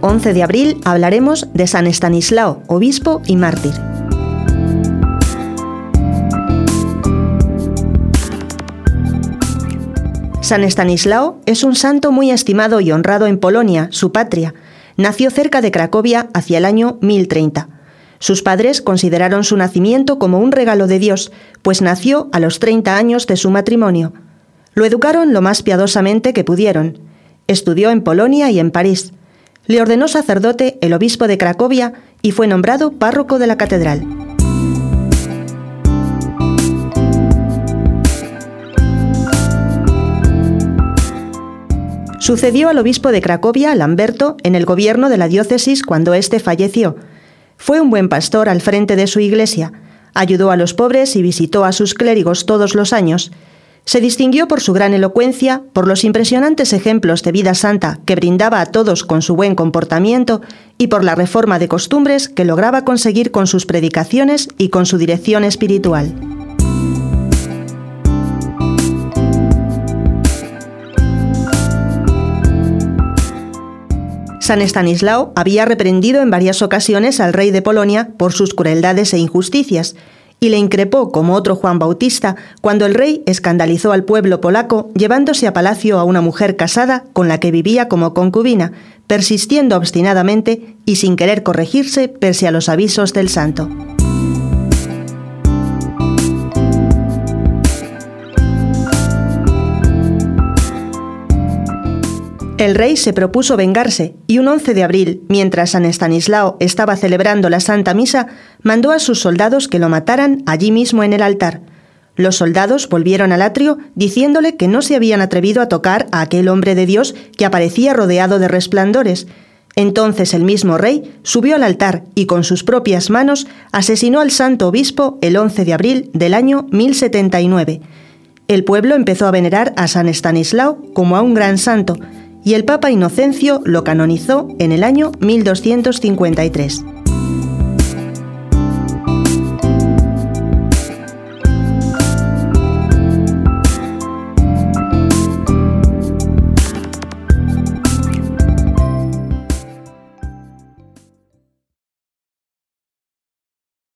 11 de abril hablaremos de San Estanislao, obispo y mártir. San Estanislao es un santo muy estimado y honrado en Polonia, su patria. Nació cerca de Cracovia hacia el año 1030. Sus padres consideraron su nacimiento como un regalo de Dios, pues nació a los 30 años de su matrimonio. Lo educaron lo más piadosamente que pudieron. Estudió en Polonia y en París. Le ordenó sacerdote el obispo de Cracovia y fue nombrado párroco de la catedral. Sucedió al obispo de Cracovia, Lamberto, en el gobierno de la diócesis cuando éste falleció. Fue un buen pastor al frente de su iglesia, ayudó a los pobres y visitó a sus clérigos todos los años. Se distinguió por su gran elocuencia, por los impresionantes ejemplos de vida santa que brindaba a todos con su buen comportamiento y por la reforma de costumbres que lograba conseguir con sus predicaciones y con su dirección espiritual. San Estanislao había reprendido en varias ocasiones al rey de Polonia por sus crueldades e injusticias, y le increpó como otro Juan Bautista cuando el rey escandalizó al pueblo polaco llevándose a palacio a una mujer casada con la que vivía como concubina, persistiendo obstinadamente y sin querer corregirse pese a los avisos del santo. El rey se propuso vengarse y un 11 de abril, mientras San Estanislao estaba celebrando la Santa Misa, mandó a sus soldados que lo mataran allí mismo en el altar. Los soldados volvieron al atrio diciéndole que no se habían atrevido a tocar a aquel hombre de Dios que aparecía rodeado de resplandores. Entonces el mismo rey subió al altar y con sus propias manos asesinó al santo obispo el 11 de abril del año 1079. El pueblo empezó a venerar a San Estanislao como a un gran santo, y el Papa Inocencio lo canonizó en el año 1253.